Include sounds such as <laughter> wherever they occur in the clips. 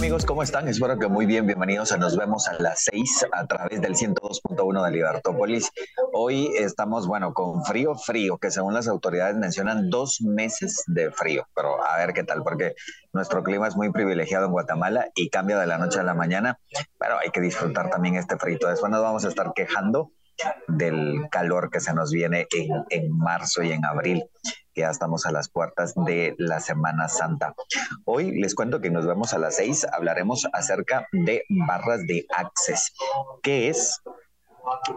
Amigos, ¿cómo están? Espero que muy bien. Bienvenidos a Nos vemos a las 6 a través del 102.1 de Libertópolis. Hoy estamos, bueno, con frío, frío, que según las autoridades mencionan dos meses de frío. Pero a ver qué tal, porque nuestro clima es muy privilegiado en Guatemala y cambia de la noche a la mañana, pero hay que disfrutar también este frito. Después nos vamos a estar quejando del calor que se nos viene en, en marzo y en abril ya estamos a las puertas de la Semana Santa. Hoy les cuento que nos vemos a las seis, hablaremos acerca de barras de Access. ¿Qué es?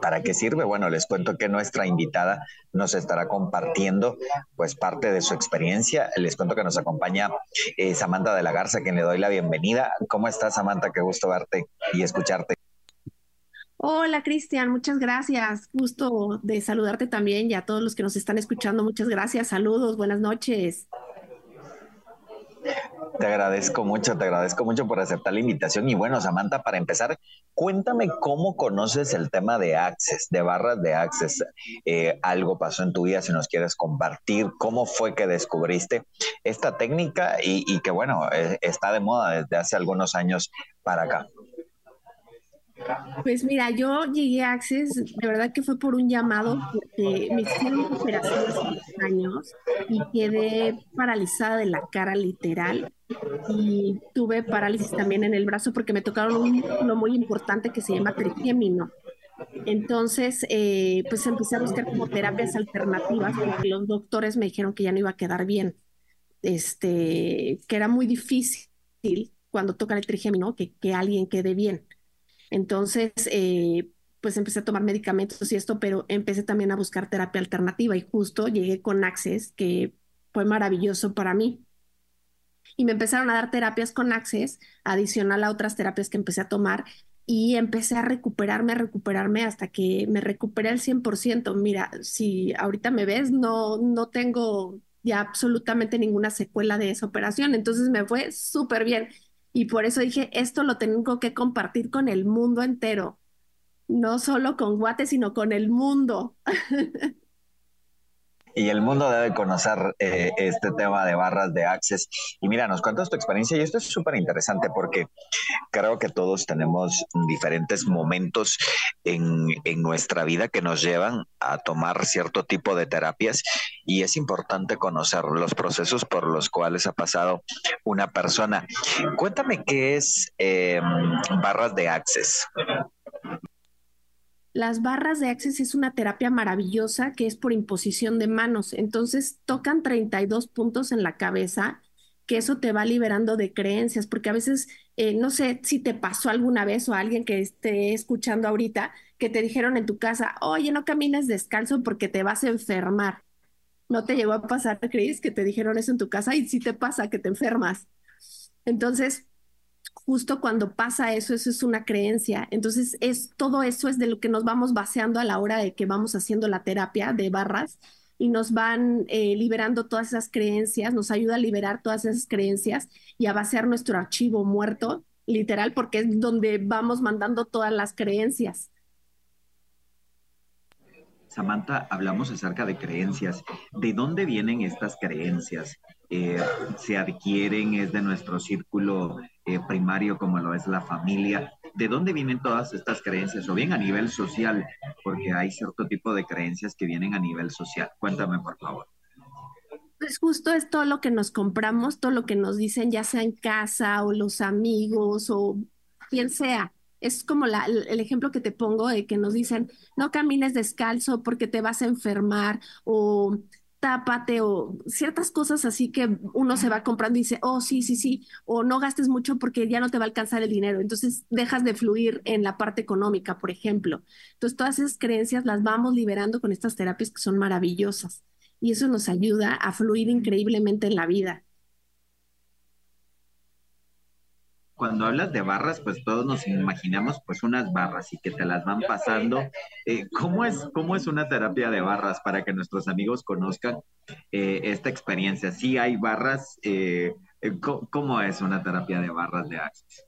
¿Para qué sirve? Bueno, les cuento que nuestra invitada nos estará compartiendo pues parte de su experiencia. Les cuento que nos acompaña eh, Samantha de la Garza, quien le doy la bienvenida. ¿Cómo estás, Samantha? Qué gusto verte y escucharte. Hola Cristian, muchas gracias. Gusto de saludarte también y a todos los que nos están escuchando. Muchas gracias. Saludos, buenas noches. Te agradezco mucho, te agradezco mucho por aceptar la invitación. Y bueno, Samantha, para empezar, cuéntame cómo conoces el tema de Access, de barras de Access. Eh, algo pasó en tu vida, si nos quieres compartir, cómo fue que descubriste esta técnica y, que bueno, eh, está de moda desde hace algunos años para acá. Pues mira, yo llegué a Access, de verdad que fue por un llamado, porque me hicieron operación hace años y quedé paralizada de la cara literal y tuve parálisis también en el brazo porque me tocaron un músculo muy importante que se llama trigémino. Entonces, eh, pues empecé a buscar como terapias alternativas porque los doctores me dijeron que ya no iba a quedar bien, este, que era muy difícil cuando toca el trigémino que, que alguien quede bien. Entonces, eh, pues empecé a tomar medicamentos y esto, pero empecé también a buscar terapia alternativa y justo llegué con Access, que fue maravilloso para mí. Y me empezaron a dar terapias con Access, adicional a otras terapias que empecé a tomar, y empecé a recuperarme, a recuperarme hasta que me recuperé al 100%. Mira, si ahorita me ves, no, no tengo ya absolutamente ninguna secuela de esa operación, entonces me fue súper bien. Y por eso dije, esto lo tengo que compartir con el mundo entero, no solo con Guate, sino con el mundo. <laughs> y el mundo debe conocer eh, este tema de barras de Access. Y mira, nos cuentas tu experiencia y esto es súper interesante porque creo que todos tenemos diferentes momentos en, en, nuestra vida que nos llevan a tomar cierto tipo de terapias y es importante conocer los procesos por los cuales ha pasado una persona. Cuéntame qué es eh, barras de Access. Las barras de Access es una terapia maravillosa que es por imposición de manos. Entonces tocan 32 puntos en la cabeza, que eso te va liberando de creencias, porque a veces, eh, no sé si te pasó alguna vez o alguien que esté escuchando ahorita, que te dijeron en tu casa, oye, no camines descalzo porque te vas a enfermar. ¿No te llegó a pasar, Cris, que te dijeron eso en tu casa y sí te pasa que te enfermas? Entonces, justo cuando pasa eso, eso es una creencia. Entonces, es todo eso es de lo que nos vamos baseando a la hora de que vamos haciendo la terapia de barras y nos van eh, liberando todas esas creencias, nos ayuda a liberar todas esas creencias y a vaciar nuestro archivo muerto, literal, porque es donde vamos mandando todas las creencias. Samantha, hablamos acerca de creencias. ¿De dónde vienen estas creencias? Eh, ¿Se adquieren? ¿Es de nuestro círculo eh, primario como lo es la familia? ¿De dónde vienen todas estas creencias? O bien a nivel social, porque hay cierto tipo de creencias que vienen a nivel social. Cuéntame, por favor. Pues justo es todo lo que nos compramos, todo lo que nos dicen, ya sea en casa o los amigos o quien sea es como la, el ejemplo que te pongo de que nos dicen, no camines descalzo porque te vas a enfermar o tápate o ciertas cosas así que uno se va comprando y dice, oh, sí, sí, sí, o no gastes mucho porque ya no te va a alcanzar el dinero. Entonces dejas de fluir en la parte económica, por ejemplo. Entonces todas esas creencias las vamos liberando con estas terapias que son maravillosas y eso nos ayuda a fluir increíblemente en la vida. Cuando hablas de barras, pues todos nos imaginamos pues unas barras y que te las van pasando. Eh, ¿cómo, es, ¿Cómo es una terapia de barras para que nuestros amigos conozcan eh, esta experiencia? Sí hay barras, eh, ¿cómo es una terapia de barras de Access?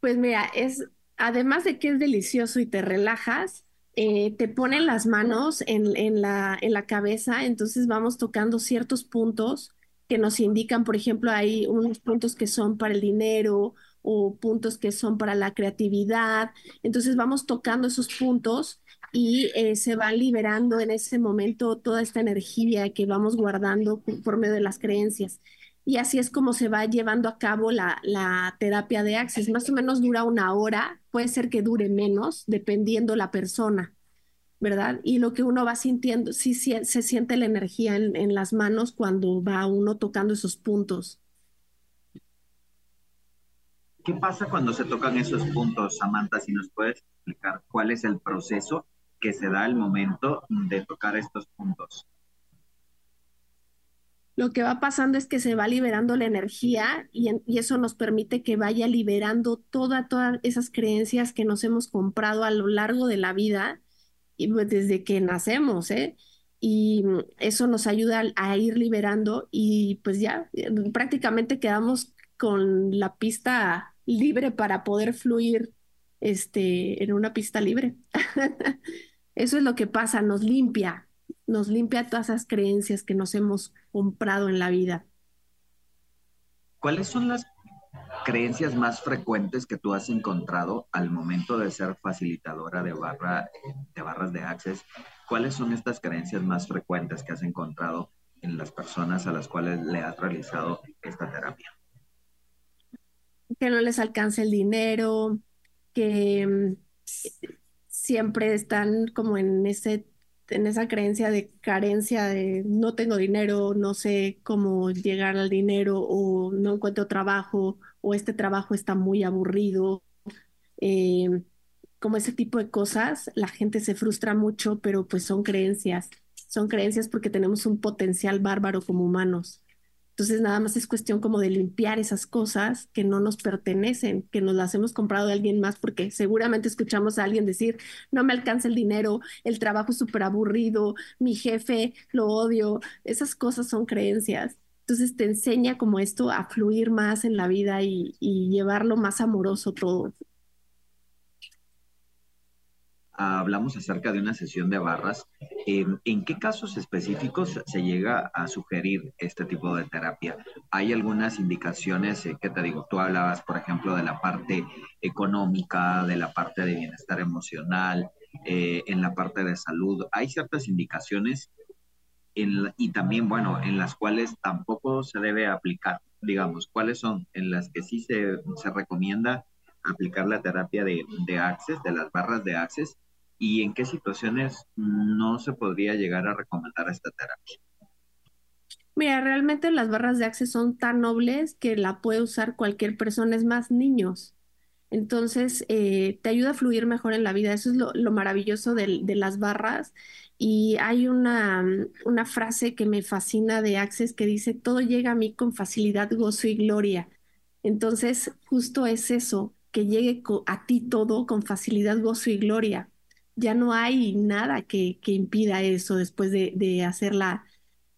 Pues mira, es, además de que es delicioso y te relajas, te ponen las manos en, la, en la cabeza, entonces vamos tocando ciertos puntos que nos indican, por ejemplo, hay unos puntos que son para el dinero o puntos que son para la creatividad. Entonces vamos tocando esos puntos y eh, se va liberando en ese momento toda esta energía que vamos guardando por medio de las creencias. Y así es como se va llevando a cabo la, la terapia de Access. Más o menos dura una hora, puede ser que dure menos, dependiendo la persona. ¿Verdad? Y lo que uno va sintiendo, sí, se siente la energía en, las manos cuando va uno tocando esos puntos. ¿Qué pasa cuando se tocan esos puntos, Samantha? Si nos puedes explicar cuál es el proceso que se da al momento de tocar estos puntos. Lo que va pasando es que se va liberando la energía y, y eso nos permite que vaya liberando toda, todas esas creencias que nos hemos comprado a lo largo de la vida desde que nacemos, ¿eh? Y eso nos ayuda a ir liberando y pues ya eh, prácticamente quedamos con la pista libre para poder fluir este, en una pista libre. <laughs> Eso es lo que pasa, nos limpia, nos limpia todas esas creencias que nos hemos comprado en la vida. ¿Cuáles son las creencias más frecuentes que tú has encontrado al momento de ser facilitadora de, barra, de barras de Access? ¿Cuáles son estas creencias más frecuentes que has encontrado en las personas a las cuales le has realizado esta terapia? Que no les alcance el dinero, que mm, siempre están como en ese en esa creencia de carencia de no tengo dinero, no sé cómo llegar al dinero o no encuentro trabajo o este trabajo está muy aburrido. Eh, como ese tipo de cosas, la gente se frustra mucho, pero pues son creencias. Son creencias porque tenemos un potencial bárbaro como humanos. Entonces nada más es cuestión como de limpiar esas cosas que no nos pertenecen, que nos las hemos comprado de alguien más, porque seguramente escuchamos a alguien decir, no me alcanza el dinero, el trabajo es súper aburrido, mi jefe lo odio. Esas cosas son creencias. Entonces te enseña como esto a fluir más en la vida y, llevarlo más amoroso todo. Hablamos acerca de una sesión de barras. ¿En qué casos específicos se llega a sugerir este tipo de terapia? ¿Hay algunas indicaciones eh, que te digo? Tú hablabas, por ejemplo, de la parte económica, de la parte de bienestar emocional, eh, en la parte de salud. ¿Hay ciertas indicaciones y también, bueno, en las cuales tampoco se debe aplicar, digamos, cuáles son en las que sí se, se recomienda aplicar la terapia de, de Access, de las barras de Access, y en qué situaciones no se podría llegar a recomendar esta terapia. Mira, realmente las barras de Access son tan nobles que la puede usar cualquier persona, es más niños. Entonces, eh, te ayuda a fluir mejor en la vida. Eso es lo, lo maravilloso de, de, las barras y hay una, una frase que me fascina de Access que dice, todo llega a mí con facilidad, gozo y gloria. Entonces, justo es eso, que llegue a ti todo con facilidad, gozo y gloria. Ya no hay nada que, que impida eso después de, de hacer la,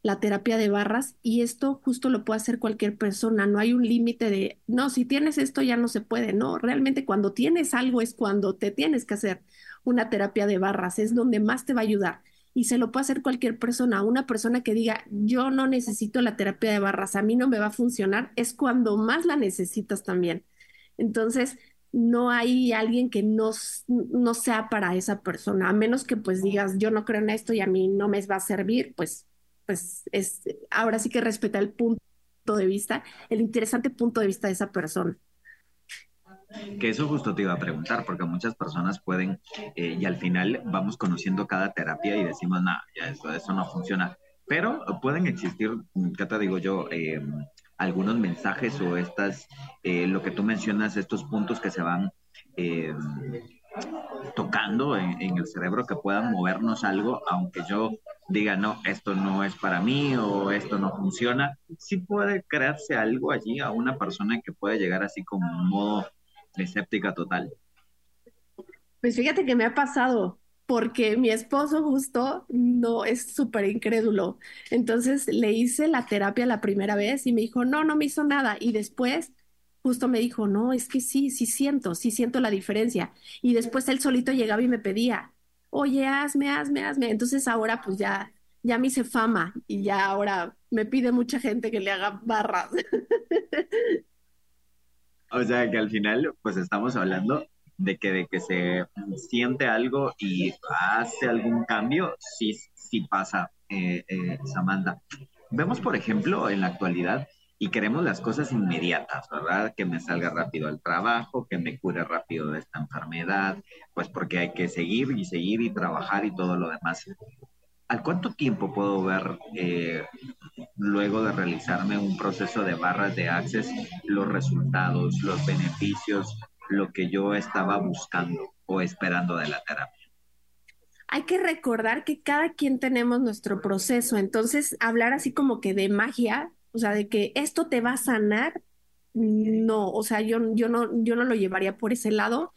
la terapia de barras y esto justo lo puede hacer cualquier persona, no hay un límite de, no, si tienes esto ya no se puede, no, realmente cuando tienes algo es cuando te tienes que hacer una terapia de barras, es donde más te va a ayudar y se lo puede hacer cualquier persona. Una persona que diga, yo no necesito la terapia de barras, a mí no me va a funcionar, es cuando más la necesitas también. Entonces, no hay alguien que no, no sea para esa persona, a menos que pues digas, yo no creo en esto y a mí no me va a servir, pues, pues es, ahora sí que respeta el punto de vista, el interesante punto de vista de esa persona. Que eso justo te iba a preguntar, porque muchas personas pueden, eh, y al final vamos conociendo cada terapia y decimos, nada, ya eso, eso no funciona. Pero pueden existir, ¿qué te digo yo? Em, algunos mensajes o estas, eh, lo que tú mencionas, estos puntos que se van em, tocando en, el cerebro que puedan movernos algo, aunque yo diga, no, esto no es para mí o esto no funciona, sí puede crearse algo allí a una persona que puede llegar así como un modo escéptica total. Pues fíjate que me ha pasado, porque mi esposo justo no es súper incrédulo. Entonces le hice la terapia la primera vez y me dijo, no, no me hizo nada. Y después justo me dijo, no, es que sí, sí siento, sí siento la diferencia. Y después él solito llegaba y me pedía, oye, hazme, hazme, hazme. Entonces ahora pues ya, ya me hice fama y ya ahora me pide mucha gente que le haga barras. <laughs> O sea que al final pues estamos hablando de que de que se siente algo y hace algún cambio, sí, sí pasa, eh, eh, Samantha. Vemos, por ejemplo, en la actualidad y queremos las cosas inmediatas, ¿verdad? Que me salga rápido al trabajo, que me cure rápido de esta enfermedad, pues porque hay que seguir y seguir y trabajar y todo lo demás. ¿Al cuánto tiempo puedo ver, eh, luego de realizarme un proceso de barras de Access, los resultados, los beneficios, lo que yo estaba buscando o esperando de la terapia? Hay que recordar que cada quien tenemos nuestro proceso, entonces hablar así como que de magia o sea, de que esto te va a sanar, no, o sea, yo, yo, no, yo no lo llevaría por ese lado,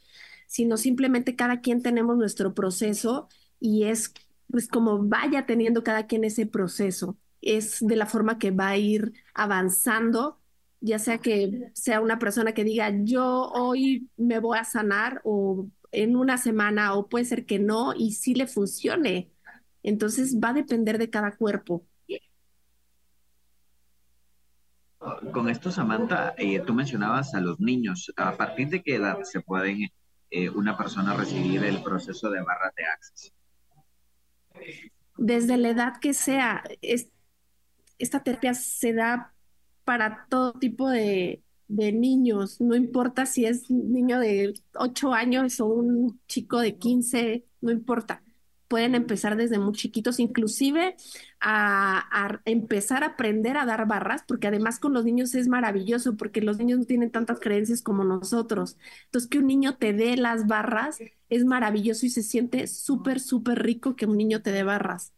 sino simplemente cada quien tenemos nuestro proceso y es pues como vaya teniendo cada quien ese proceso, es de la forma que va a ir avanzando, ya sea que sea una persona que diga yo hoy me voy a sanar o en una semana o puede ser que no y sí le funcione. Entonces va a depender de cada cuerpo. Con esto, Samantha, eh, tú mencionabas a los niños. ¿A partir de qué edad se puede eh, una persona recibir el proceso de barras de access? Desde la edad que sea, esta terapia se da para todo tipo de, de niños, no importa si es un niño de 8 años o un chico de 15, no importa pueden empezar desde muy chiquitos, inclusive a, empezar a aprender a dar barras, porque además con los niños es maravilloso, porque los niños no tienen tantas creencias como nosotros. Entonces, que un niño te dé las barras es maravilloso y se siente súper, súper rico que un niño te dé barras,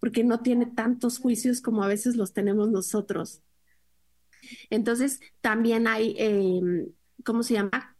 porque no tiene tantos juicios como a veces los tenemos nosotros. Entonces, también hay, em, ¿cómo se llama?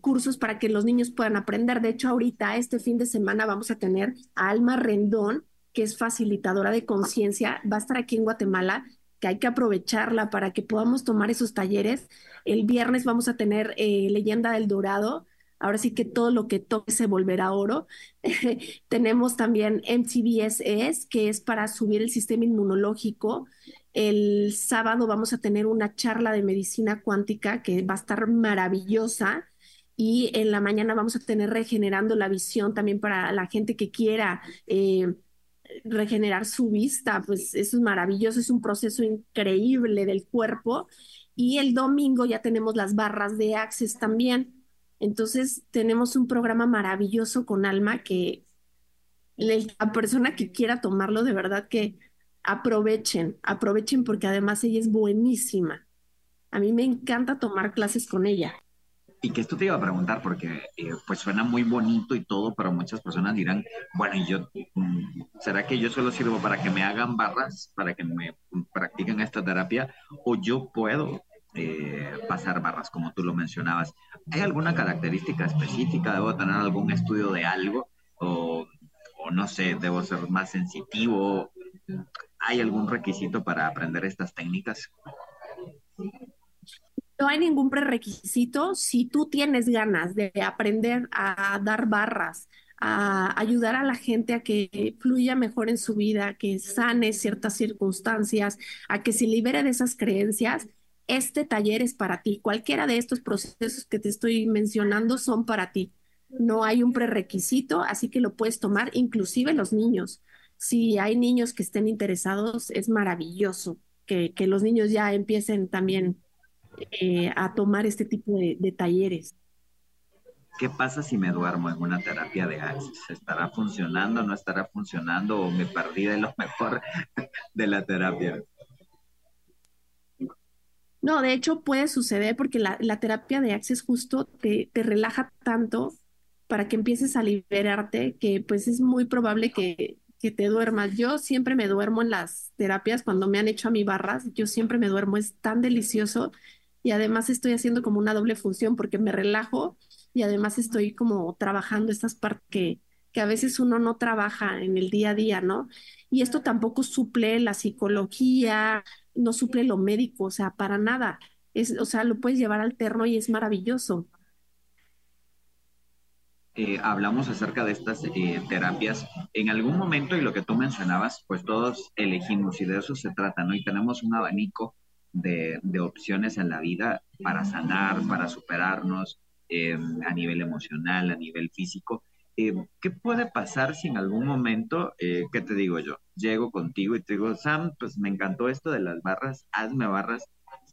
Cursos para que los niños puedan aprender. De hecho, ahorita, este fin de semana, vamos a tener a Alma Rendón, que es facilitadora de conciencia, va a estar aquí en Guatemala, que hay que aprovecharla para que podamos tomar esos talleres. El viernes vamos a tener eh, Leyenda del Dorado. Ahora sí que todo lo que toque se volverá oro. <laughs> Tenemos también MTBSS, que es para subir el sistema inmunológico. El sábado vamos a tener una charla de medicina cuántica que va a estar maravillosa y en la mañana vamos a tener regenerando la visión también para la gente que quiera eh, regenerar su vista, pues eso es maravilloso, es un proceso increíble del cuerpo. Y el domingo ya tenemos las barras de Access también. Entonces tenemos un programa maravilloso con Alma que la persona que quiera tomarlo, de verdad que aprovechen, aprovechen porque además ella es buenísima. A mí me encanta tomar clases con ella. Y que esto te iba a preguntar porque eh, pues suena muy bonito y todo, pero muchas personas dirán, bueno, y yo, mm, ¿será que yo solo sirvo para que me hagan barras, para que me practiquen esta terapia? ¿O yo puedo eh, pasar barras, como tú lo mencionabas? ¿Hay alguna característica específica? ¿Debo tener algún estudio de algo? ¿O, o no sé, debo ser más sensitivo? ¿Hay algún requisito para aprender estas técnicas? No hay ningún prerequisito si tú tienes ganas de aprender a dar barras, a ayudar a la gente a que fluya mejor en su vida, que sane ciertas circunstancias, a que se libere de esas creencias. Este taller es para ti. Cualquiera de estos procesos que te estoy mencionando son para ti. No hay un prerequisito, así que lo puedes tomar inclusive los niños. Si hay niños que estén interesados, es maravilloso que, que los niños ya empiecen también eh, a tomar este tipo de, talleres. ¿Qué pasa si me duermo en una terapia de Access? ¿Estará funcionando, no estará funcionando o me perdí de lo mejor <laughs> de la terapia? No, de hecho puede suceder porque la, terapia de Access justo te, te, relaja tanto para que empieces a liberarte que pues es muy probable que que te duermas. Yo siempre me duermo en las terapias cuando me han hecho a mí barras, yo siempre me duermo, es tan delicioso y además estoy haciendo como una doble función porque me relajo y además estoy como trabajando estas partes que, que a veces uno no trabaja en el día a día, ¿no? Y esto tampoco suple la psicología, no suple lo médico, o sea, para nada. Es, o sea, lo puedes llevar alterno y es maravilloso. Eh, hablamos acerca de estas eh, terapias. En algún momento, y lo que tú mencionabas, pues todos elegimos y de eso se trata, ¿no? Y tenemos un abanico de, opciones en la vida para sanar, para superarnos eh, a nivel emocional, a nivel físico. ¿Qué puede pasar si en algún momento, qué te digo yo? Llego contigo y te digo, Sam, pues me encantó esto de las barras, hazme barras.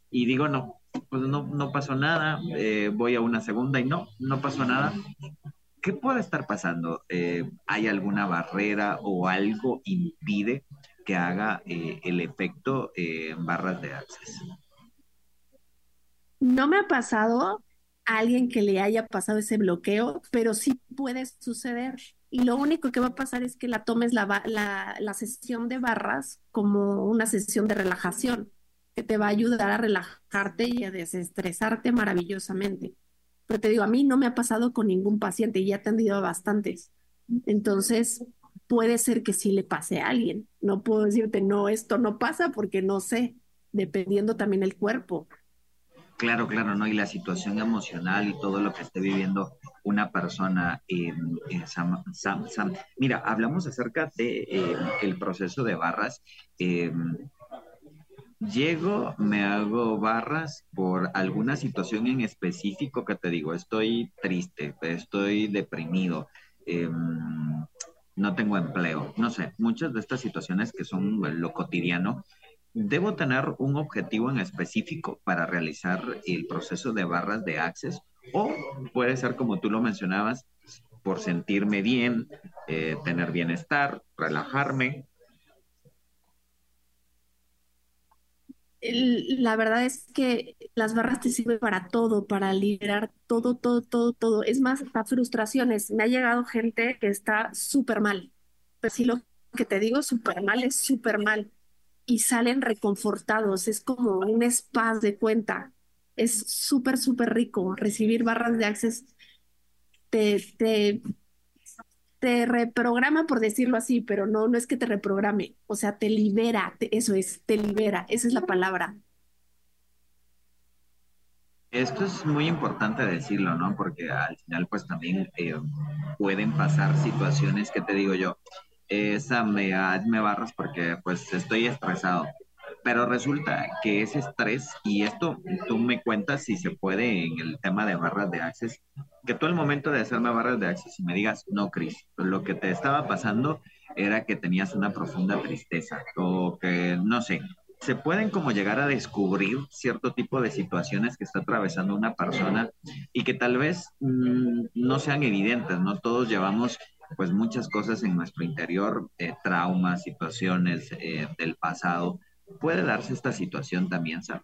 Y digo, no, pues no, no pasó nada, voy a una segunda y no, no pasó nada. ¿qué puede estar pasando? Eh, ¿Hay alguna barrera o algo impide que haga eh, el efecto eh, barras de access? No me ha pasado a alguien que le haya pasado ese bloqueo, pero sí puede suceder. Y lo único que va a pasar es que la tomes la, la, la sesión de barras como una sesión de relajación, que te va a ayudar a relajarte y a desestresarte maravillosamente. Pero te digo, a mí no me ha pasado con ningún paciente y he atendido bastantes. Entonces, puede ser que sí le pase a alguien. No puedo decirte, no, esto no pasa porque no sé, dependiendo también el cuerpo. Claro, claro, ¿no? Y la situación emocional y todo lo que esté viviendo una persona en, Sam, Sam, Mira, hablamos acerca de eh, el proceso de barras. Eh, Llego, me hago barras por alguna situación en específico que te digo, estoy triste, estoy deprimido, em, no tengo empleo, no sé, muchas de estas situaciones que son lo cotidiano, debo tener un objetivo en específico para realizar el proceso de barras de access o puede ser como tú lo mencionabas, por sentirme bien, eh, tener bienestar, relajarme, la verdad es que las barras te sirven para todo, para liberar todo, todo, todo, todo. Es más, hasta frustraciones. Me ha llegado gente que está súper mal. Pues sí, lo que te digo, súper mal es súper mal. Y salen reconfortados. Es como un spa de cuenta. Es súper, súper rico. Recibir barras de access te, te te reprograma, por decirlo así, pero no, no es que te reprograme, o sea, te libera, eso es, te libera, esa es la palabra. Esto es muy importante decirlo, ¿no? Porque al final, pues también eh, pueden pasar situaciones que te digo yo, esa me, me barras porque pues estoy estresado pero resulta que ese estrés, y esto tú me cuentas si se puede en el tema de barras de access, que tú al momento de hacerme barras de access y me digas, no, Chris, lo que te estaba pasando era que tenías una profunda tristeza o que, no sé, se pueden como llegar a descubrir cierto tipo de situaciones que está atravesando una persona y que tal vez mm, no sean evidentes, ¿no? Todos llevamos pues muchas cosas en nuestro interior, eh, traumas, situaciones eh, del pasado, puede darse esta situación también, ¿sabes?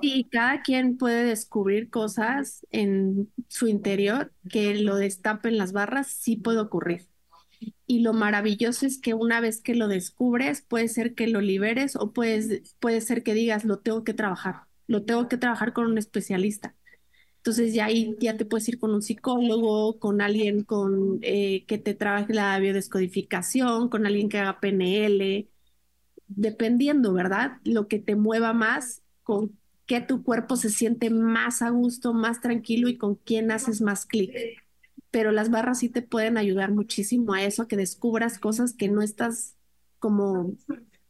Sí, cada quien puede descubrir cosas en su interior que lo destapen las barras, sí puede ocurrir. Y lo maravilloso es que una vez que lo descubres, puede ser que lo liberes o puedes, puede ser que digas, lo tengo que trabajar, lo tengo que trabajar con un especialista. Entonces ya ahí ya te puedes ir con un psicólogo, con alguien con, eh, que te trabaje la biodescodificación, con alguien que haga PNL, dependiendo, ¿verdad? Lo que te mueva más, con qué tu cuerpo se siente más a gusto, más tranquilo y con quién haces más clic. Pero las barras sí te pueden ayudar muchísimo a eso, a que descubras cosas que no estás como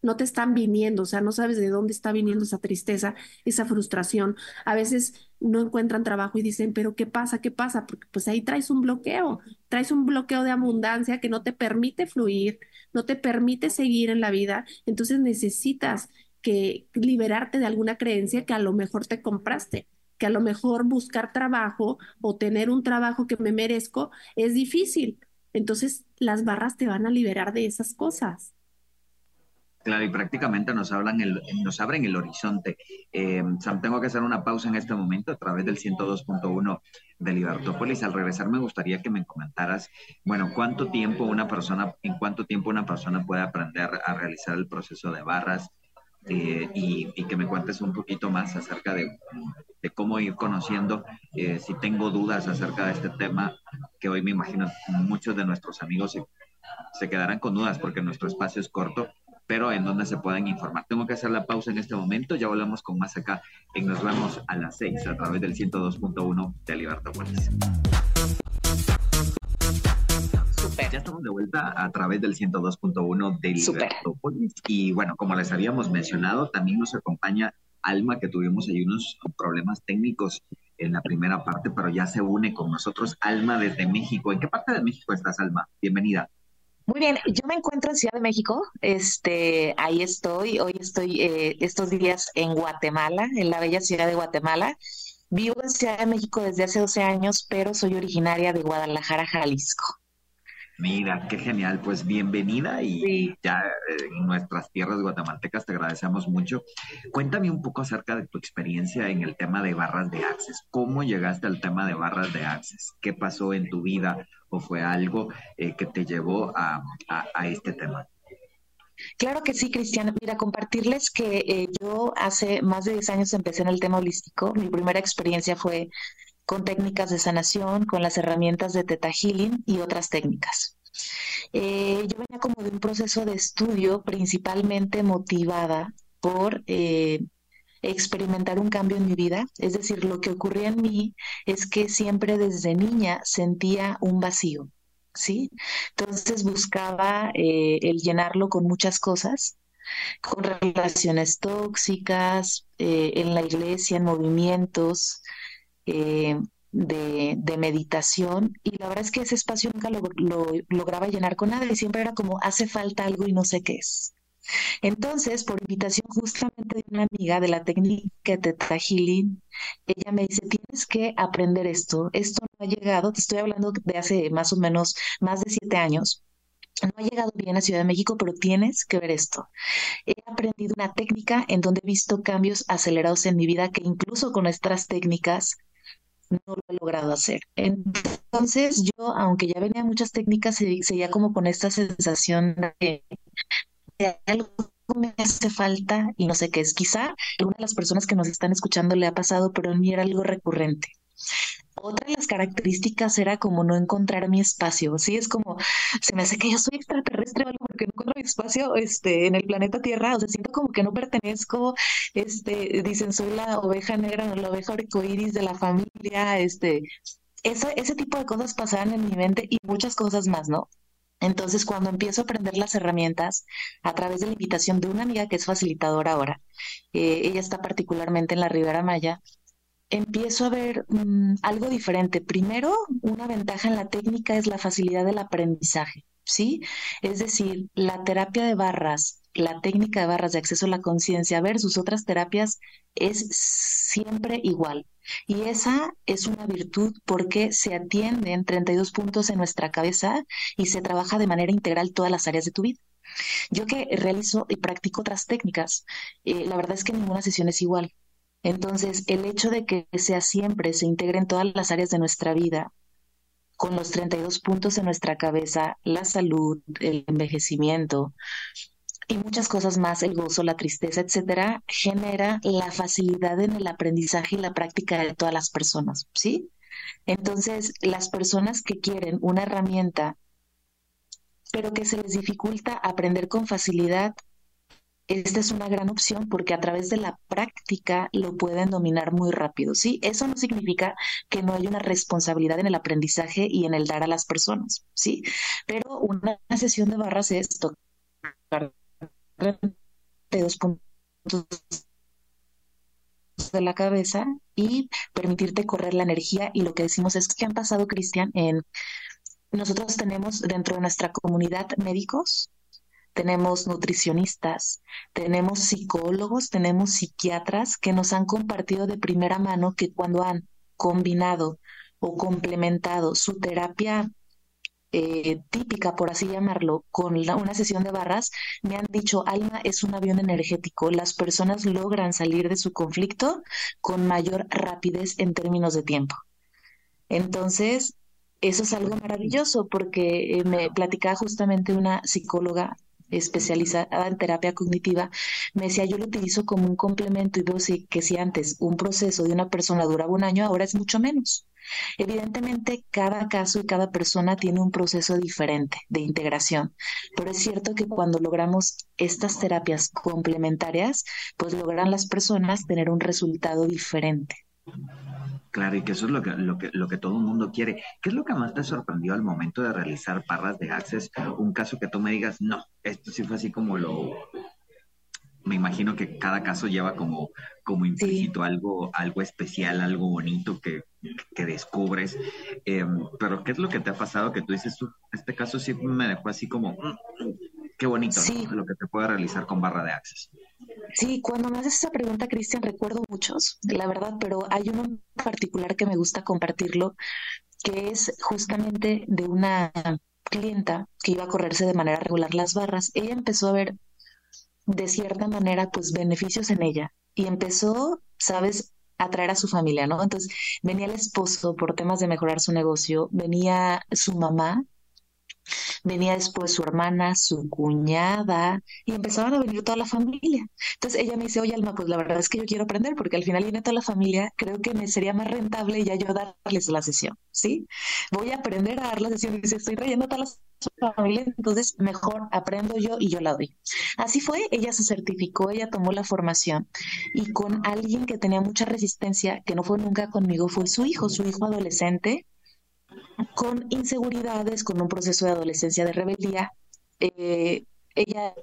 no te están viniendo, o sea, no sabes de dónde está viniendo esa tristeza, esa frustración. A veces no encuentran trabajo y dicen, pero ¿qué pasa? ¿Qué pasa? Pues ahí traes un bloqueo, traes un bloqueo de abundancia que no te permite fluir, no te permite seguir en la vida, entonces necesitas que liberarte de alguna creencia que a lo mejor te compraste, que a lo mejor buscar trabajo o tener un trabajo que me merezco es difícil. Entonces las barras te van a liberar de esas cosas. Claro, y prácticamente nos, hablan el, nos abren el horizonte. Eh, Sam, tengo que hacer una pausa en este momento a través del 102.1 de Libertópolis. Al regresar me gustaría que me comentaras, bueno, cuánto tiempo una persona, en cuánto tiempo una persona puede aprender a realizar el proceso de barras eh, y, que me cuentes un poquito más acerca de, cómo ir conociendo, eh, si tengo dudas acerca de este tema, que hoy me imagino muchos de nuestros amigos se, se quedarán con dudas porque nuestro espacio es corto pero en donde se pueden informar. Tengo que hacer la pausa en este momento, ya volvemos con más acá en Nos vemos a las 6 a través del 102.1 de. Super. Ya estamos de vuelta a través del 102.1 de Libertópolis. Y bueno, como les habíamos mencionado, también nos acompaña Alma, que tuvimos ahí unos problemas técnicos en la primera parte, pero ya se une con nosotros Alma desde México. ¿En qué parte de México estás, Alma? Bienvenida. Muy bien, yo me encuentro en Ciudad de México, este, ahí estoy, hoy estoy eh, estos días en Guatemala, en la bella ciudad de Guatemala. Vivo en Ciudad de México desde hace 12 años, pero soy originaria de Guadalajara, Jalisco. Mira, qué genial, pues bienvenida y ya eh, en nuestras tierras guatemaltecas te agradecemos mucho. Cuéntame un poco acerca de tu experiencia en el tema de barras de Access. ¿Cómo llegaste al tema de barras de Access? ¿Qué pasó en tu vida o fue algo eh, que te llevó a, este tema? Claro que sí, Cristian. Mira, compartirles que eh, yo hace más de 10 años empecé en el tema holístico. Mi primera experiencia fue con técnicas de sanación, con las herramientas de Teta Healing y otras técnicas. Eh, yo venía como de un proceso de estudio principalmente motivada por eh, experimentar un cambio en mi vida. Es decir, lo que ocurría en mí es que siempre desde niña sentía un vacío, ¿sí? Entonces buscaba eh, el llenarlo con muchas cosas con relaciones tóxicas, en la iglesia, en movimientos, eh, de, meditación y la verdad es que ese espacio nunca lo, lograba llenar con nada y siempre era como hace falta algo y no sé qué es. Entonces, por invitación justamente de una amiga de la técnica de Teta Healing, ella me dice, tienes que aprender esto, esto no ha llegado, te estoy hablando de hace más o menos más de siete años, no ha llegado bien a Ciudad de México, pero tienes que ver esto. He aprendido una técnica en donde he visto cambios acelerados en mi vida que incluso con estas técnicas no lo he logrado hacer. Entonces yo, aunque ya venía muchas técnicas, seguía como con esta sensación de, algo me hace falta y no sé qué es. Quizá alguna de las personas que nos están escuchando le ha pasado, pero en mí era algo recurrente. Otra de las características era como no encontrar mi espacio, ¿sí? Es como, se me hace que yo soy extraterrestre o algo porque no encuentro mi espacio este, en el planeta Tierra, o sea, siento como que no pertenezco, este, dicen, soy la oveja negra la oveja arcoíris de la familia, este, ese, ese tipo de cosas pasaban en mi mente y muchas cosas más, ¿no? Entonces, cuando empiezo a aprender las herramientas a través de la invitación de una amiga que es facilitadora ahora, eh, ella está particularmente en la Ribera Maya, empiezo a ver mm, algo diferente. Primero, una ventaja en la técnica es la facilidad del aprendizaje, ¿sí? Es decir, la terapia de barras, la técnica de barras de acceso a la conciencia versus otras terapias es siempre igual. Y esa es una virtud porque se atienden 32 puntos en nuestra cabeza y se trabaja de manera integral todas las áreas de tu vida. Yo que realizo y practico otras técnicas, eh, la verdad es que ninguna sesión es igual. Entonces, el hecho de que sea siempre, se integre en todas las áreas de nuestra vida, con los 32 puntos en nuestra cabeza, la salud, el envejecimiento y muchas cosas más, el gozo, la tristeza, etcétera, genera la facilidad en el aprendizaje y la práctica de todas las personas, ¿sí? Entonces, las personas que quieren una herramienta, pero que se les dificulta aprender con facilidad, esta es una gran opción porque a través de la práctica lo pueden dominar muy rápido, ¿sí? Eso no significa que no haya una responsabilidad en el aprendizaje y en el dar a las personas, ¿sí? Pero una sesión de barras es tocar dos puntos de la cabeza y permitirte correr la energía y lo que decimos es que han pasado, Cristian, en nosotros tenemos dentro de nuestra comunidad médicos tenemos nutricionistas, tenemos psicólogos, tenemos psiquiatras que nos han compartido de primera mano que cuando han combinado o complementado su terapia eh, típica, por así llamarlo, con una sesión de barras, me han dicho, Alma es un avión energético, las personas logran salir de su conflicto con mayor rapidez en términos de tiempo. Entonces, eso es algo maravilloso porque eh, me platicaba justamente una psicóloga especializada en terapia cognitiva, me decía, yo lo utilizo como un complemento y veo que si antes un proceso de una persona duraba un año, ahora es mucho menos. Evidentemente, cada caso y cada persona tiene un proceso diferente de integración, pero es cierto que cuando logramos estas terapias complementarias, pues logran las personas tener un resultado diferente. Claro, y que eso es lo que, lo que, lo que todo el mundo quiere. ¿Qué es lo que más te sorprendió al momento de realizar parras de Access? Un caso que tú me digas, no, esto sí fue así como lo... Me imagino que cada caso lleva como, como implícito algo, algo especial, algo bonito que, que descubres. Em, pero ¿qué es lo que te ha pasado que tú dices, este caso sí me dejó así como, mm, qué bonito lo que te puede realizar con barra de Access? Sí, cuando me haces esa pregunta, Cristian, recuerdo muchos, la verdad, pero hay uno particular que me gusta compartirlo, que es justamente de una clienta que iba a correrse de manera regular las barras. Ella empezó a ver de cierta manera pues beneficios en ella y empezó, sabes, a traer a su familia, ¿no? Entonces venía el esposo por temas de mejorar su negocio, venía su mamá Venía después su hermana, su cuñada, y empezaban a venir toda la familia. Entonces ella me dice, oye Alma, pues la verdad es que yo quiero aprender, porque al final viene toda la familia, creo que me sería más rentable ya yo darles la sesión, ¿sí? Voy a aprender a dar la sesión, y dice, estoy trayendo toda la familia, entonces mejor aprendo yo y yo la doy. Así fue, ella se certificó, ella tomó la formación y con alguien que tenía mucha resistencia, que no fue nunca conmigo, fue su hijo, su hijo adolescente, con inseguridades, con un proceso de adolescencia de rebeldía. Eh, ella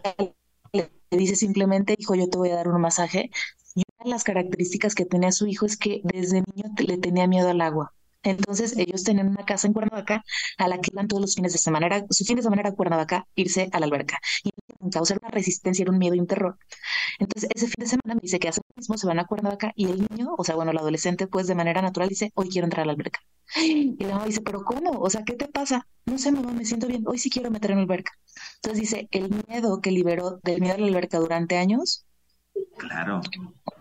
le dice simplemente, hijo, yo te voy a dar un masaje. Y una de las características que tenía su hijo es que desde niño le tenía miedo al agua. Entonces ellos tenían una casa en Cuernavaca a la que iban todos los fines de semana. Era, su fin de semana era Cuernavaca, irse a la alberca. Causar una resistencia, era un miedo y un terror. Entonces ese fin de semana me dice que hace lo mismo, se van a Cuernavaca y el niño, o sea, bueno, el adolescente, pues de manera natural dice, hoy quiero entrar a la alberca. Y la mamá dice, pero ¿cómo? O sea, ¿qué te pasa? No sé, mamá, me siento bien, hoy sí quiero meter en la alberca. Entonces dice, el miedo que liberó del miedo a la alberca durante años. Claro.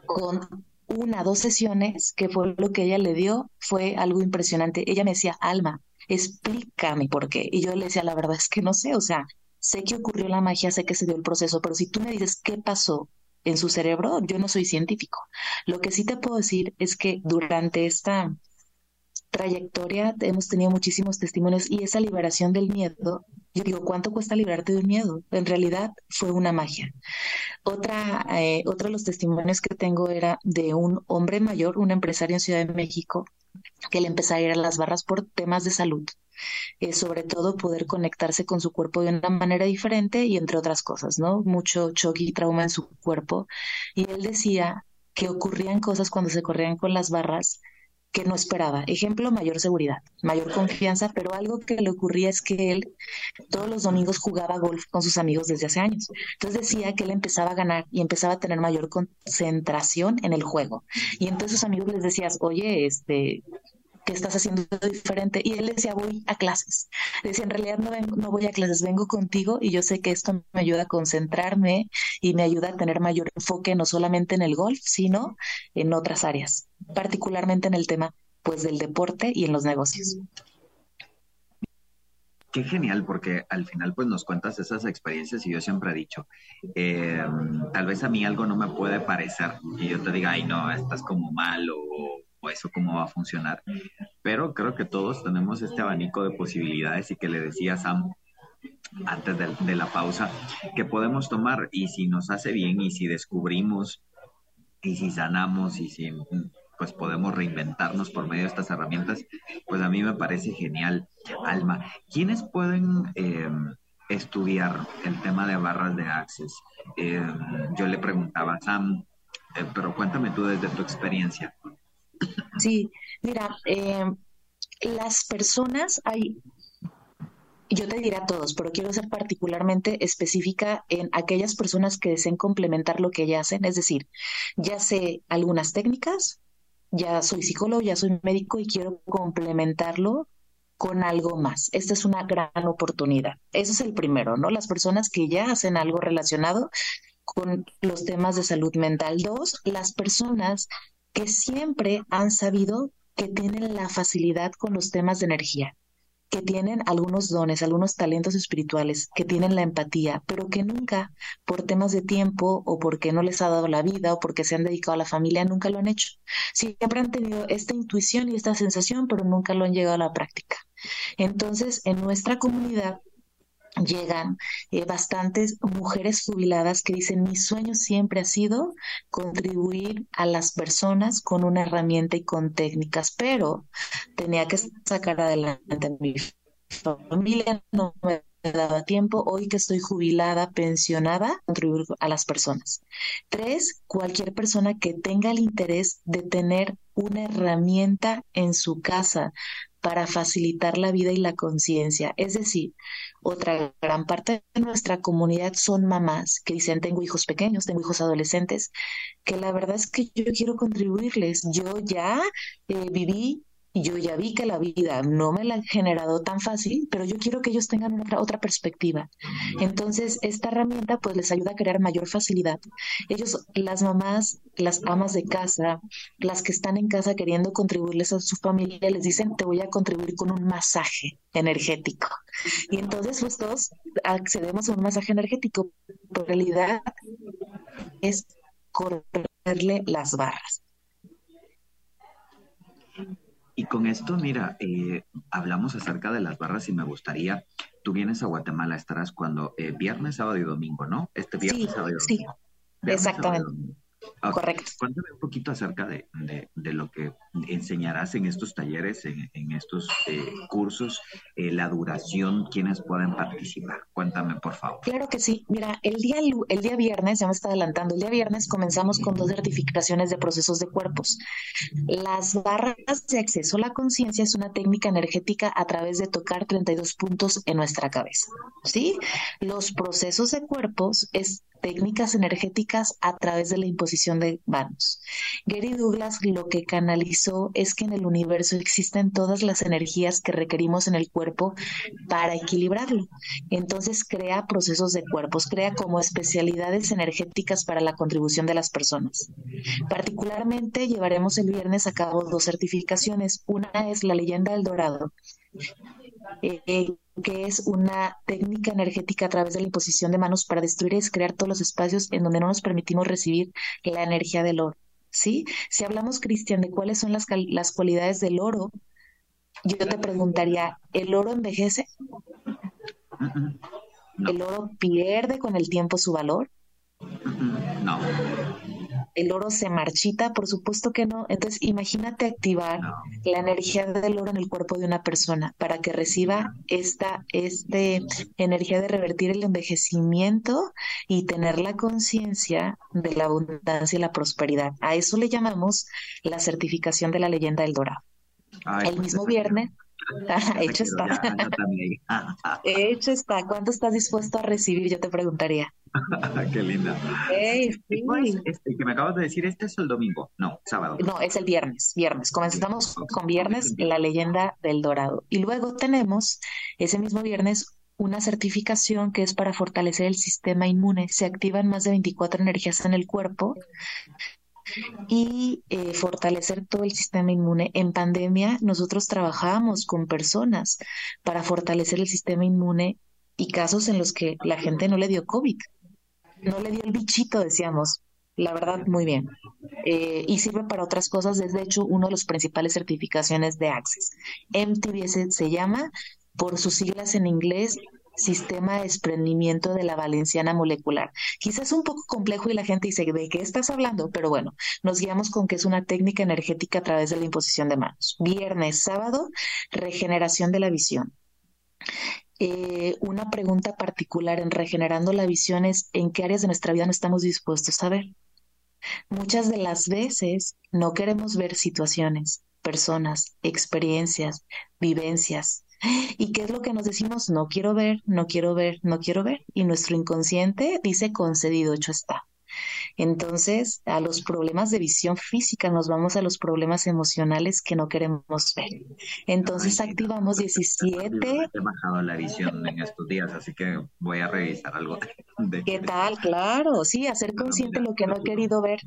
Con una, dos sesiones, que fue lo que ella le dio, fue algo impresionante. Ella me decía, Alma, explícame por qué. Y yo le decía, la verdad es que no sé, o sea, sé que ocurrió la magia, sé que se dio el proceso, pero si tú me dices qué pasó en su cerebro, yo no soy científico. Lo que sí te puedo decir es que durante esta trayectoria hemos tenido muchísimos testimonios y esa liberación del miedo, yo digo, ¿cuánto cuesta liberarte de un miedo? En realidad fue una magia. Otra, eh, otro de los testimonios que tengo era de un hombre mayor, un empresario en Ciudad de México, que le empezó a ir a las barras por temas de salud. Eh, sobre todo poder conectarse con su cuerpo de una manera diferente y entre otras cosas, ¿no? Mucho choque y trauma en su cuerpo. Y él decía que ocurrían cosas cuando se corrían con las barras que no esperaba. Ejemplo, mayor seguridad, mayor confianza, pero algo que le ocurría es que él todos los domingos jugaba golf con sus amigos desde hace años. Entonces decía que él empezaba a ganar y empezaba a tener mayor concentración en el juego. Y entonces sus amigos les decías, oye, este, ¿qué estás haciendo diferente? Y él decía, voy a clases. Decía, en realidad no, vengo, no voy a clases, vengo contigo y yo sé que esto me ayuda a concentrarme y me ayuda a tener mayor enfoque no solamente en el golf, sino en otras áreas, particularmente en el tema pues del deporte y en los negocios. Qué genial, porque al final pues nos cuentas esas experiencias y yo siempre he dicho, eh, tal vez a mí algo no me puede parecer y yo te diga, ay no, estás como mal o eso cómo va a funcionar. Pero creo que todos tenemos este abanico de posibilidades y que le decía Sam antes de, la pausa, que podemos tomar y si nos hace bien y si descubrimos y si sanamos y si pues podemos reinventarnos por medio de estas herramientas, pues a mí me parece genial. Alma, ¿quiénes pueden eh, estudiar el tema de barras de Access? Eh, yo le preguntaba a Sam, eh, pero cuéntame tú desde tu experiencia. Sí, mira, eh, las personas hay, yo te diré a todos, pero quiero ser particularmente específica en aquellas personas que deseen complementar lo que ya hacen, es decir, ya sé algunas técnicas, ya soy psicólogo, ya soy médico y quiero complementarlo con algo más. Esta es una gran oportunidad. Eso es el primero, ¿no? Las personas que ya hacen algo relacionado con los temas de salud mental. Dos, las personas que siempre han sabido que tienen la facilidad con los temas de energía que tienen algunos dones, algunos talentos espirituales, que tienen la empatía, pero que nunca, por temas de tiempo o porque no les ha dado la vida o porque se han dedicado a la familia, nunca lo han hecho. Siempre han tenido esta intuición y esta sensación, pero nunca lo han llegado a la práctica. Entonces, en nuestra comunidad llegan eh, bastantes mujeres jubiladas que dicen, mi sueño siempre ha sido contribuir a las personas con una herramienta y con técnicas, pero tenía que sacar adelante mi familia, no me daba tiempo, hoy que estoy jubilada, pensionada, contribuir a las personas. Tres, cualquier persona que tenga el interés de tener una herramienta en su casa para facilitar la vida y la conciencia. Es decir, otra gran parte de nuestra comunidad son mamás que dicen, tengo hijos pequeños, tengo hijos adolescentes, que la verdad es que yo quiero contribuirles. Yo ya eh, viví yo ya vi que la vida no me la ha generado tan fácil, pero yo quiero que ellos tengan otra, otra perspectiva. Entonces, esta herramienta pues les ayuda a crear mayor facilidad. Ellos, las mamás, las amas de casa, las que están en casa queriendo contribuirles a su familia, les dicen, te voy a contribuir con un masaje energético. Y entonces pues todos accedemos a un masaje energético. En realidad es correrle las barras. Y con esto, mira, eh, hablamos acerca de las barras y me gustaría, tú vienes a Guatemala, estarás cuando eh, viernes, sábado y domingo, ¿no? Este viernes, sábado y domingo. Sí, exactamente. Correcto. Cuéntame un poquito acerca de, lo que enseñarás en estos talleres, en, estos eh, cursos, eh, la duración, quiénes pueden participar. Cuéntame, por favor. Claro que sí. Mira, el día, el día viernes, ya me está adelantando, el día viernes comenzamos con dos certificaciones de procesos de cuerpos. Las barras de acceso a la conciencia es una técnica energética a través de tocar 32 puntos en nuestra cabeza. ¿Sí? Los procesos de cuerpos es técnicas energéticas a través de la imposición de manos. Gary Douglas lo que canalizó es que en el universo existen todas las energías que requerimos en el cuerpo para equilibrarlo. Entonces crea procesos de cuerpos, crea como especialidades energéticas para la contribución de las personas. Particularmente llevaremos el viernes a cabo dos certificaciones. Una es la leyenda del dorado. Eh, que es una técnica energética a través de la imposición de manos para destruir y descrear todos los espacios en donde no nos permitimos recibir la energía del oro. ¿sí? Si hablamos, Cristian, de cuáles son las, las cualidades del oro, yo te preguntaría, ¿el oro envejece? ¿El oro pierde con el tiempo su valor? No el oro se marchita, por supuesto que no. Entonces, imagínate activar la energía del oro en el cuerpo de una persona para que reciba esta este, energía de revertir el envejecimiento y tener la conciencia de la abundancia y la prosperidad. A eso le llamamos la certificación de la leyenda del dorado. el pues mismo viernes. <laughs> hecho está. <laughs> hecho está. ¿Cuánto estás dispuesto a recibir? Yo te preguntaría. <laughs> Qué linda. este, que me acabas de decir, ¿este es el domingo? No, sábado. No, es el viernes, viernes. Comenzamos con viernes, la leyenda del dorado. Y luego tenemos ese mismo viernes una certificación que es para fortalecer el sistema inmune. Se activan más de 24 energías en el cuerpo y eh, fortalecer todo el sistema inmune. En pandemia nosotros trabajábamos con personas para fortalecer el sistema inmune y casos en los que la gente no le dio COVID no le dio el bichito, decíamos. La verdad, muy bien. Eh, y sirve para otras cosas. Es de hecho uno de los principales certificaciones de Access. MTBS se llama, por sus siglas en inglés, Sistema de Desprendimiento de la Valenciana Molecular. Quizás un poco complejo y la gente dice, ¿de qué estás hablando? Pero bueno, nos guiamos con que es una técnica energética a través de la imposición de manos. Viernes, sábado, regeneración de la visión. Eh, una pregunta particular en regenerando la visión es en qué áreas de nuestra vida no estamos dispuestos a ver. Muchas de las veces no queremos ver situaciones, personas, experiencias, vivencias. ¿Y qué es lo que nos decimos? No quiero ver, no quiero ver, no quiero ver. Y nuestro inconsciente dice concedido, hecho está. Entonces, a los problemas de visión física nos vamos a los problemas emocionales que no queremos ver. Entonces, activamos 17. He bajado la visión en estos días, así que voy a revisar algo. De... ¿Qué tal? Claro, sí, hacer <laughs> consciente lo que no he querido ver.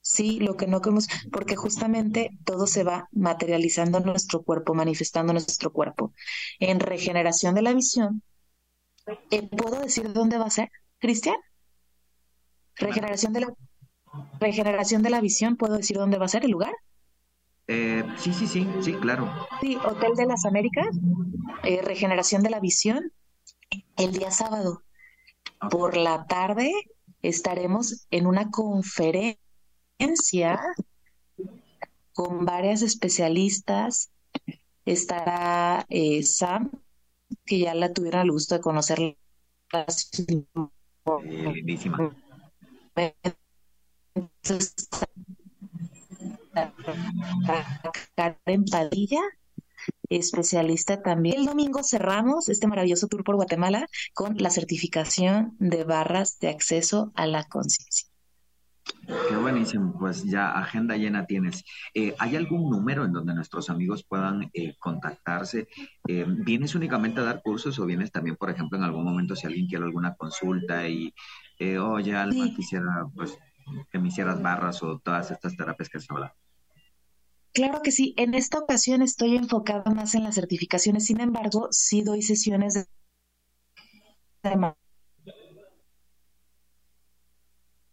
Sí, lo que no queremos, porque justamente todo se va materializando en nuestro cuerpo, manifestando en nuestro cuerpo. En regeneración de la visión, eh, ¿puedo decir dónde va a ser, Cristian? Regeneración de la regeneración de la visión, ¿puedo decir dónde va a ser el lugar? Eh, sí, sí, sí, sí, claro. Sí, Hotel de las Américas, eh, regeneración de la visión, el día sábado. Por la tarde estaremos en una conferencia con varias especialistas. Estará eh, Sam, que ya la tuvieron el gusto de conocer. lindísima. Karen Padilla, especialista también. El domingo cerramos este maravilloso tour por Guatemala con la certificación de barras de acceso a la conciencia. Qué buenísimo, pues ya agenda llena tienes. Eh, ¿Hay algún número en donde nuestros amigos puedan eh, contactarse? Eh, ¿Vienes únicamente a dar cursos o vienes también, por ejemplo, en algún momento si alguien quiere alguna consulta y, oye, Alma, quisiera pues, que me hicieras barras o todas estas terapias que se hablan? Claro que sí. En esta ocasión estoy enfocada más en las certificaciones. Sin embargo, sí doy sesiones de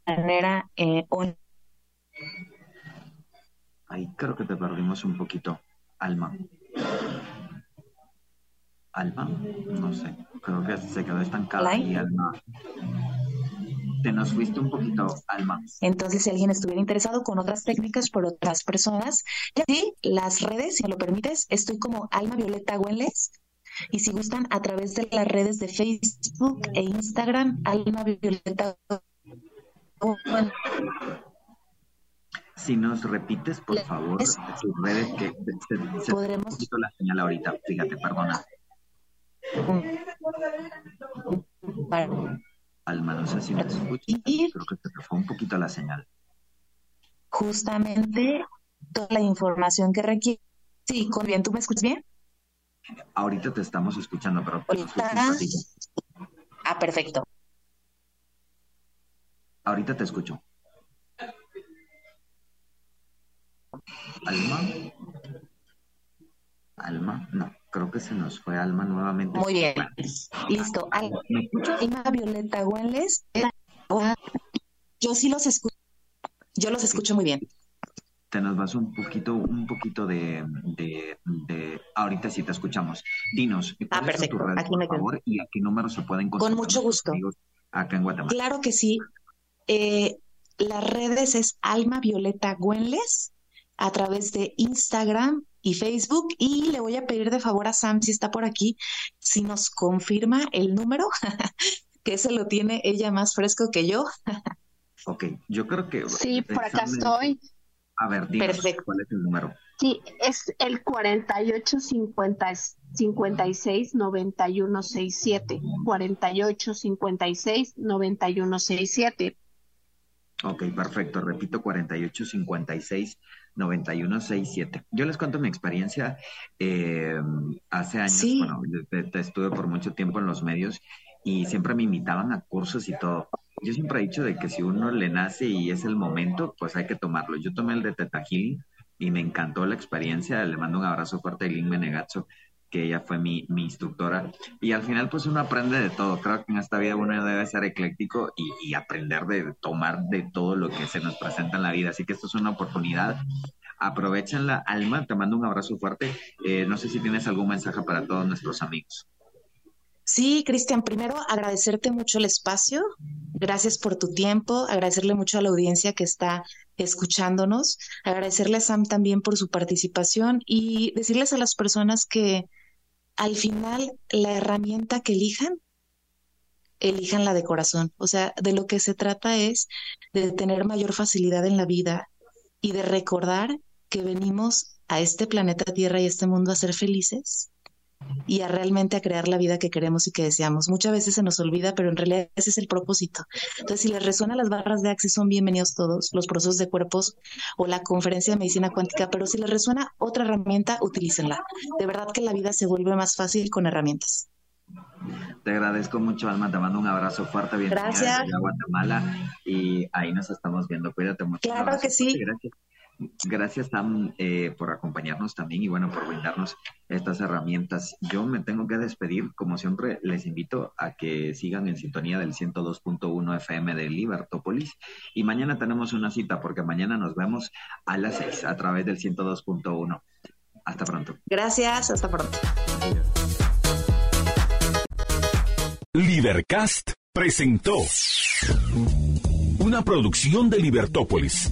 manera eh, Ahí creo que te perdimos un poquito, Alma. Alma, no sé, creo que se quedó estancada ahí, Alma. Te nos fuiste un poquito, Alma. Entonces, si alguien estuviera interesado con otras técnicas por otras personas, ya sí, las redes, si me lo permites, estoy como Alma Violeta Güenles. Y si gustan, a través de las redes de Facebook e Instagram, Alma Violeta si nos repites, por favor, tus redes que se, podremos la señal ahorita, fíjate, perdona. Alma, no sé si me escuchas, creo que te fue un poquito la señal. Justamente toda la información que requiere. Sí, con bien, ¿tú me escuchas bien? Ahorita te estamos escuchando, pero... Ah, perfecto. Ahorita te escucho. Alma. Alma, no, creo que se nos fue Alma nuevamente. Muy bien, listo. Alma, Violeta Güenles. Yo sí los escucho. Yo los escucho muy bien. Te nos vas un poquito, un poquito de, de, ahorita sí te escuchamos. Dinos, ah, perfecto. Aquí me por favor, y a qué número se pueden encontrar. Con mucho gusto. Acá en Guatemala. Claro que sí. Eh, las redes es Alma Violeta Güenles a través de Instagram y Facebook y le voy a pedir de favor a Sam si está por aquí si nos confirma el número <laughs> que se lo tiene ella más fresco que yo. ok, yo creo que Sí, por acá estoy. A ver, dime cuál es el número. Sí, es el 48 50 56 91 67 48 56 91 67 Ok, perfecto. Repito, 48 56 91 67. Yo les cuento mi experiencia. Eh, hace años, bueno, estuve por mucho tiempo en los medios y siempre me invitaban a cursos y todo. Yo siempre he dicho de que si uno le nace y es el momento, pues hay que tomarlo. Yo tomé el de Teta y me encantó la experiencia. Le mando un abrazo fuerte a Eileen Menegazo que ella fue mi, mi, instructora. Y al final, pues uno aprende de todo. Creo que en esta vida uno debe ser ecléctico y, aprender de tomar de todo lo que se nos presenta en la vida. Así que esto es una oportunidad. Aprovechenla, Alma. Te mando un abrazo fuerte. Eh, no sé si tienes algún mensaje para todos nuestros amigos. Sí, Cristian, primero agradecerte mucho el espacio, gracias por tu tiempo, agradecerle mucho a la audiencia que está escuchándonos, agradecerle a Sam también por su participación y decirles a las personas que al final la herramienta que elijan, elijan la de corazón. O sea, de lo que se trata es de tener mayor facilidad en la vida y de recordar que venimos a este planeta Tierra y a este mundo a ser felices y a realmente a crear la vida que queremos y que deseamos. Muchas veces se nos olvida, pero en realidad ese es el propósito. Entonces, si les resuenan las barras de Access, son bienvenidos todos, los procesos de cuerpos o la conferencia de medicina cuántica, pero si les resuena otra herramienta, utilícenla. De verdad que la vida se vuelve más fácil con herramientas. Te agradezco mucho, Alma. Te mando un abrazo fuerte. Bienvenida Gracias. a Guatemala. Y ahí nos estamos viendo. Cuídate mucho. Claro que sí. Gracias. Gracias, Sam, eh, por acompañarnos también y bueno, por brindarnos estas herramientas. Yo me tengo que despedir. Como siempre, les invito a que sigan en sintonía del 102.1 FM de Libertópolis. Y mañana tenemos una cita porque mañana nos vemos a las 6 a través del 102.1. Hasta pronto. Gracias, hasta pronto. Libercast presentó una producción de Libertópolis.